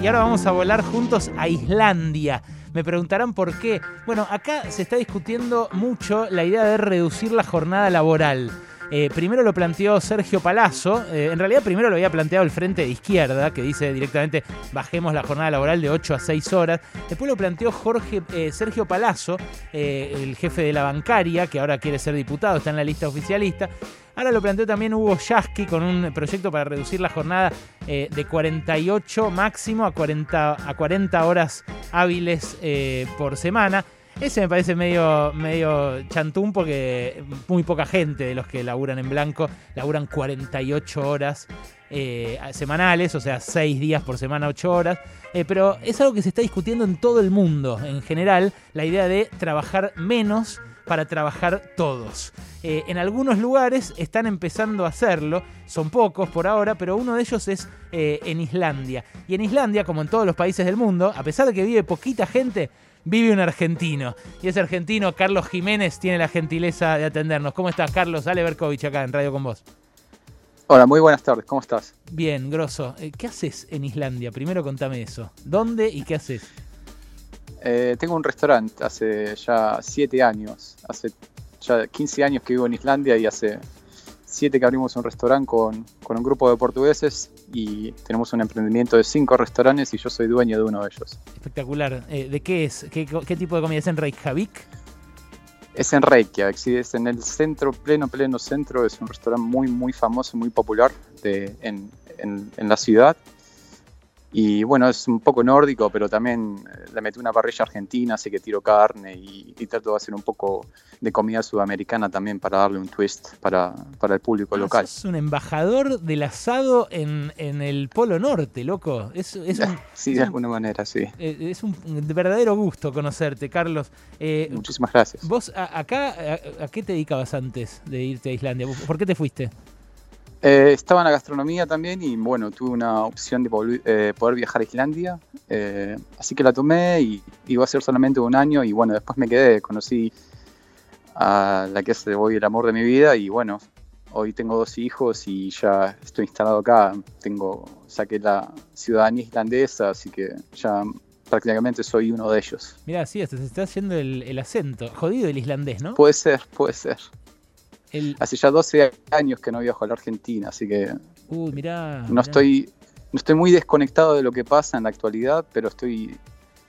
Y ahora vamos a volar juntos a Islandia. Me preguntarán por qué. Bueno, acá se está discutiendo mucho la idea de reducir la jornada laboral. Eh, primero lo planteó Sergio Palazzo, eh, en realidad primero lo había planteado el Frente de Izquierda, que dice directamente bajemos la jornada laboral de 8 a 6 horas. Después lo planteó Jorge, eh, Sergio Palazzo, el jefe de la bancaria, que ahora quiere ser diputado, está en la lista oficialista. Ahora lo planteó también Hugo Yasky con un proyecto para reducir la jornada de 48 máximo a 40, a 40 horas hábiles por semana. Ese me parece medio, medio chantún porque muy poca gente de los que laburan en blanco laburan 48 horas eh, semanales, o sea, 6 días por semana, 8 horas. Eh, pero es algo que se está discutiendo en todo el mundo en general, la idea de trabajar menos para trabajar todos. Eh, en algunos lugares están empezando a hacerlo, son pocos por ahora, pero uno de ellos es en Islandia. Y en Islandia, como en todos los países del mundo, a pesar de que vive poquita gente, vive un argentino. Y ese argentino, Carlos Jiménez, tiene la gentileza de atendernos. ¿Cómo estás, Carlos? Ale Berkovich acá en Radio con vos. Hola, muy buenas tardes, ¿cómo estás? Bien, grosso. Eh, ¿Qué haces en Islandia? Primero contame eso. ¿Dónde y qué haces? Eh, tengo un restaurante hace ya 7 años. Hace ya 15 años que vivo en Islandia y hace siete que abrimos un restaurante con, un grupo de portugueses y tenemos un emprendimiento de cinco restaurantes y yo soy dueño de uno de ellos. Espectacular. Eh, ¿De qué es? ¿Qué, tipo de comida es en Reykjavik? Es en Reykjavik, sí, es en el centro, pleno, pleno centro. Es un restaurante muy, muy famoso, muy popular de, en, en la ciudad. Y bueno, es un poco nórdico, pero también eh, le metí una parrilla argentina, así que tiro carne y, trato de hacer un poco de comida sudamericana también para darle un twist para, el público ah, local. Es un embajador del asado en, el Polo Norte, loco. Es, es sí, de alguna manera, sí. Eh, es un verdadero gusto conocerte, Carlos. Eh, Muchísimas gracias. ¿Vos acá a qué te dedicabas antes de irte a Islandia? ¿Por qué te fuiste? Eh, estaba en la gastronomía también y bueno, tuve una opción de eh, poder viajar a Islandia, eh, así que la tomé y iba a ser solamente un año y bueno, después me quedé, conocí a la que es hoy el amor de mi vida y bueno, hoy tengo dos hijos y ya estoy instalado acá, tengo, saqué la ciudadanía islandesa, así que ya prácticamente soy uno de ellos. Mira, sí, se está haciendo el, el acento, jodido el islandés, ¿no? Puede ser, puede ser. Hace ya 12 años que no viajo a la Argentina, así que uh, no estoy no estoy muy desconectado de lo que pasa en la actualidad, pero estoy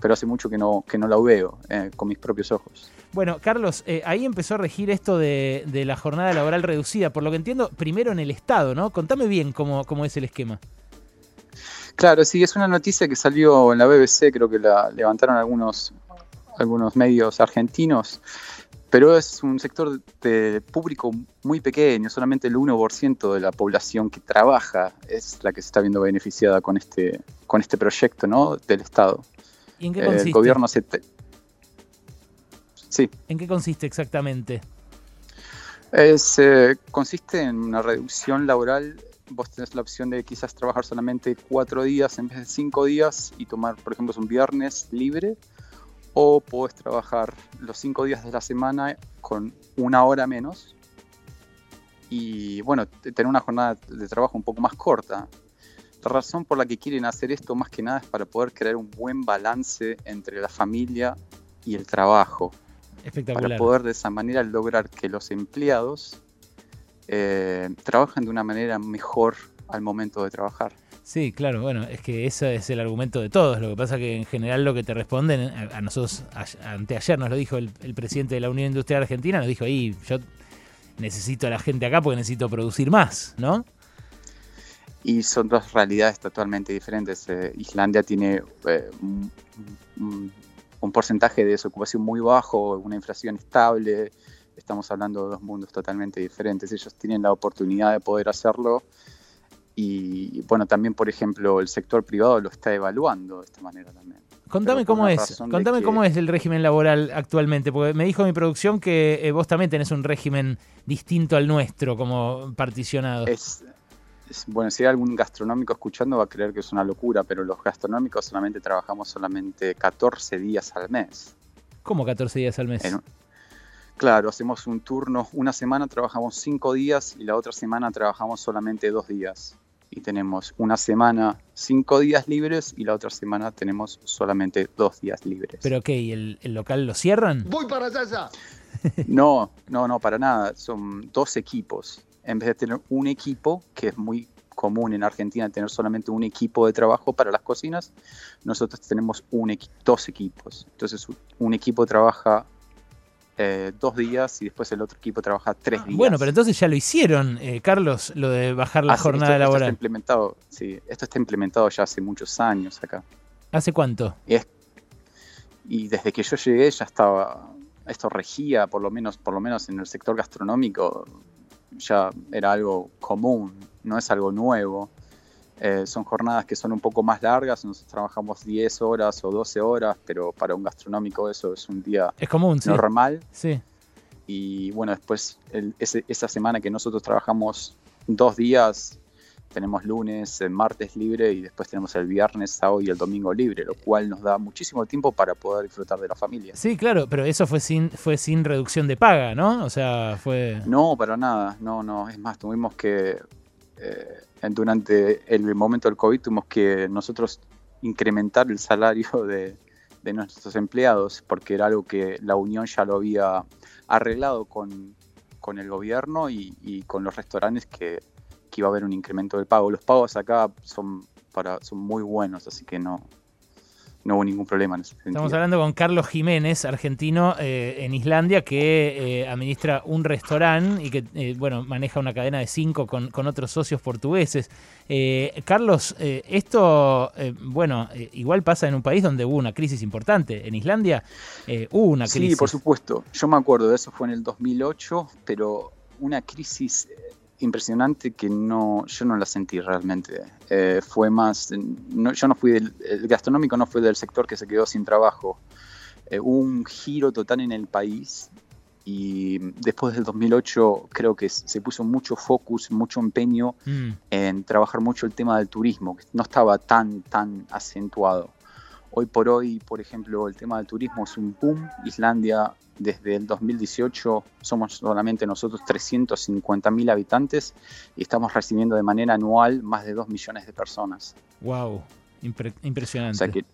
pero hace mucho que no que no la veo eh, con mis propios ojos. Bueno, Carlos, eh, ahí empezó a regir esto de, la jornada laboral reducida, por lo que entiendo, primero en el Estado, ¿no? Contame bien cómo, cómo es el esquema. Claro, sí, es una noticia que salió en la BBC, creo que la levantaron algunos, algunos medios argentinos, pero es un sector de público muy pequeño, solamente el 1% de la población que trabaja es la que se está viendo beneficiada con este, con este proyecto ¿no? del Estado. ¿Y en qué consiste? El gobierno se Sí. ¿En qué consiste exactamente? Es, eh, consiste en una reducción laboral. Vos tenés la opción de quizás trabajar solamente cuatro días en vez de cinco días y tomar, por ejemplo, un viernes libre o puedes trabajar los cinco días de la semana con una hora menos y bueno, tener una jornada de trabajo un poco más corta. La razón por la que quieren hacer esto más que nada es para poder crear un buen balance entre la familia y el trabajo. Para poder de esa manera lograr que los empleados eh, trabajen de una manera mejor al momento de trabajar. Sí, claro, bueno, es que ese es el argumento de todos. Lo que pasa que en general lo que te responden, a, nosotros, anteayer nos lo dijo el, presidente de la Unión Industrial Argentina, nos dijo, ahí yo necesito a la gente acá porque necesito producir más, ¿no? Y son dos realidades totalmente diferentes. Eh, Islandia tiene eh, un, porcentaje de desocupación muy bajo, una inflación estable. Estamos hablando de dos mundos totalmente diferentes. Ellos tienen la oportunidad de poder hacerlo y bueno, también por ejemplo el sector privado lo está evaluando de esta manera también. Contame cómo es, contame cómo es el régimen laboral actualmente, porque me dijo mi producción que eh, vos también tenés un régimen distinto al nuestro, como particionado. Es, bueno, si hay algún gastronómico escuchando va a creer que es una locura, pero los gastronómicos solamente trabajamos solamente 14 días al mes. ¿Cómo 14 días al mes? claro, hacemos un turno, una semana trabajamos 5 días y la otra semana trabajamos solamente 2 días y tenemos una semana cinco días libres y la otra semana tenemos solamente dos días libres. ¿Pero qué? ¿Y el, el local lo cierran? Voy para allá. No, no, no, para nada. Son dos equipos. En vez de tener un equipo, que es muy común en Argentina tener solamente un equipo de trabajo para las cocinas, nosotros tenemos un equi- dos equipos. Entonces un equipo trabaja eh, dos días y después el otro equipo trabaja tres días. Bueno, pero entonces ya lo hicieron, eh, Carlos, lo de bajar la Ah, jornada esto, esto está laboral. implementado, sí, esto está implementado ya hace muchos años acá. ¿Hace cuánto? Y, es- y desde que yo llegué ya estaba, esto regía, por lo menos, por lo menos en el sector gastronómico, ya era algo común, no es algo nuevo. Eh, son jornadas que son un poco más largas, nosotros trabajamos 10 horas o 12 horas, pero para un gastronómico eso es un día Es común, normal. Sí. Y bueno, después el- ese- esa semana que nosotros trabajamos dos días, tenemos lunes, eh, martes libre y después tenemos el viernes, sábado y el domingo libre, lo cual nos da muchísimo tiempo para poder disfrutar de la familia. Sí, claro, pero eso fue sin, fue sin reducción de paga, ¿no? O sea, fue... No, para nada, no, no, es más, tuvimos que, eh, durante el momento del COVID, tuvimos que nosotros incrementar el salario de, de nuestros empleados, porque era algo que la Unión ya lo había arreglado con, con el gobierno y, y con los restaurantes que, que iba a haber un incremento del pago. Los pagos acá son, para, son muy buenos, así que no, no hubo ningún problema en ese sentido. Estamos hablando con Carlos Jiménez, argentino eh, en Islandia, que eh, administra un restaurante y que, eh, bueno, maneja una cadena de cinco con, con otros socios portugueses. Carlos, esto, bueno, igual pasa en un país donde hubo una crisis importante. En Islandia hubo una crisis. Sí, por supuesto. Yo me acuerdo de eso, fue en el 2008, pero una crisis impresionante que no, yo no la sentí realmente. Eh, fue más, no, yo no fui del, el gastronómico no fue del sector que se quedó sin trabajo. Eh, hubo un giro total en el país y después del 2008 creo que se puso mucho focus, mucho empeño Mm, en trabajar mucho el tema del turismo, que no estaba tan, tan acentuado. Hoy por hoy, por ejemplo, el tema del turismo es un boom. Islandia, desde el 2018, somos solamente nosotros 350.000 habitantes y estamos recibiendo de manera anual más de 2 millones de personas. wow, impre- impresionante. O sea que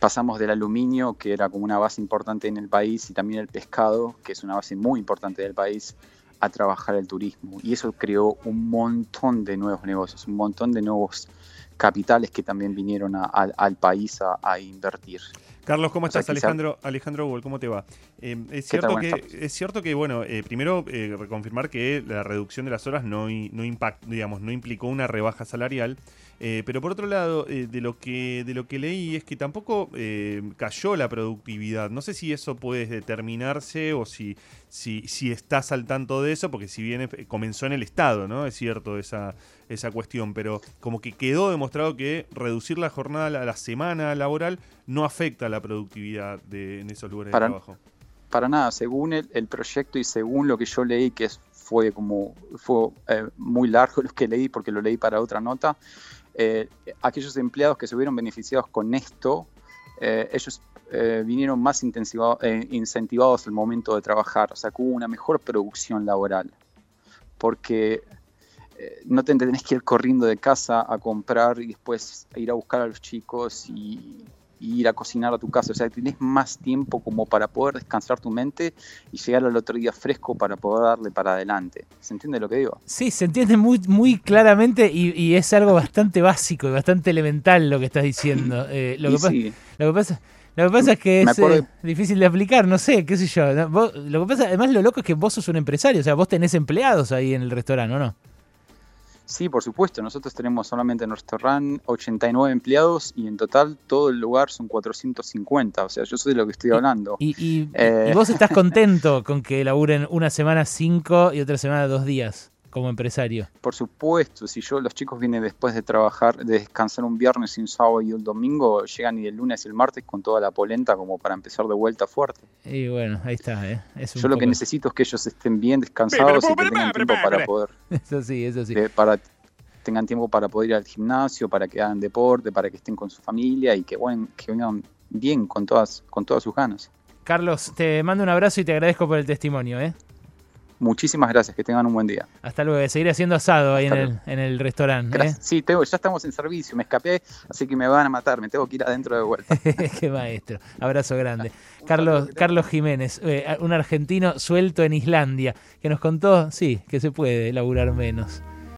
pasamos del aluminio, que era como una base importante en el país, y también el pescado, que es una base muy importante del país, a trabajar el turismo. Y eso creó un montón de nuevos negocios, un montón de nuevos capitales que también vinieron a- al- al país a, a invertir. Carlos, ¿cómo O estás? Alejandro, Alejandro Hugo, ¿cómo te va? Eh, es, cierto que, es cierto que, bueno, eh, primero eh, reconfirmar que la reducción de las horas no, no, impact, digamos, no implicó una rebaja salarial, eh, pero por otro lado, eh, de, lo que, de lo que leí es que tampoco cayó la productividad. No sé si eso puede determinarse o si, si, si estás al tanto de eso, porque si bien comenzó en el Estado, ¿no? Es cierto esa, esa cuestión, pero como que quedó demostrado que reducir la jornada, la, la semana laboral, no afecta la productividad de, en esos lugares Para- de trabajo. Para nada, según el, el proyecto y según lo que yo leí, que fue como fue eh, muy largo lo que leí porque lo leí para otra nota, eh, aquellos empleados que se hubieron beneficiados con esto, eh, ellos eh, vinieron más eh, incentivados al momento de trabajar, o sea, hubo una mejor producción laboral, porque eh, no te tenés que ir corriendo de casa a comprar y después ir a buscar a los chicos y, y ir a cocinar a tu casa, o sea, tenés más tiempo como para poder descansar tu mente y llegar al otro día fresco para poder darle para adelante. ¿Se entiende lo que digo? Sí, se entiende muy, muy claramente y, y es algo bastante básico y bastante elemental lo que estás diciendo. Eh, lo, que pa- sí, lo, que pasa, lo que pasa es que es eh, difícil de aplicar, no sé, qué sé yo. lo que pasa, además, lo loco es que vos sos un empresario, o sea, vos tenés empleados ahí en el restaurante, ¿o no? Sí, por supuesto. Nosotros tenemos solamente en nuestro restaurante 89 empleados y en total todo el lugar son 450. O sea, yo sé de lo que estoy hablando. Y, y- Eh. y vos estás contento con que laburen una semana cinco y otra semana dos días como empresario. Por supuesto, si yo los chicos vienen después de trabajar, de descansar un viernes y un sábado y un domingo, llegan y el lunes y el martes con toda la polenta como para empezar de vuelta fuerte. Y bueno, ahí está, ¿eh? Es un Yo lo que necesito es que ellos estén bien descansados y que tengan tiempo para poder Eso sí, eso sí. de- para tengan tiempo para poder ir al gimnasio, para que hagan deporte, para que estén con su familia y que, bueno, que vengan bien con todas, con todas sus ganas. Carlos, te mando un abrazo y te agradezco por el testimonio, ¿eh? Muchísimas gracias, que tengan un buen día. Hasta luego, seguir haciendo asado ahí en el, en el, restaurante. ¿eh? Sí, tengo, ya estamos en servicio, me escapé, así que me van a matar, me tengo que ir adentro de vuelta. Qué maestro, abrazo grande. Carlos, Carlos Jiménez, eh, un argentino suelto en Islandia, que nos contó, sí, que se puede laburar menos.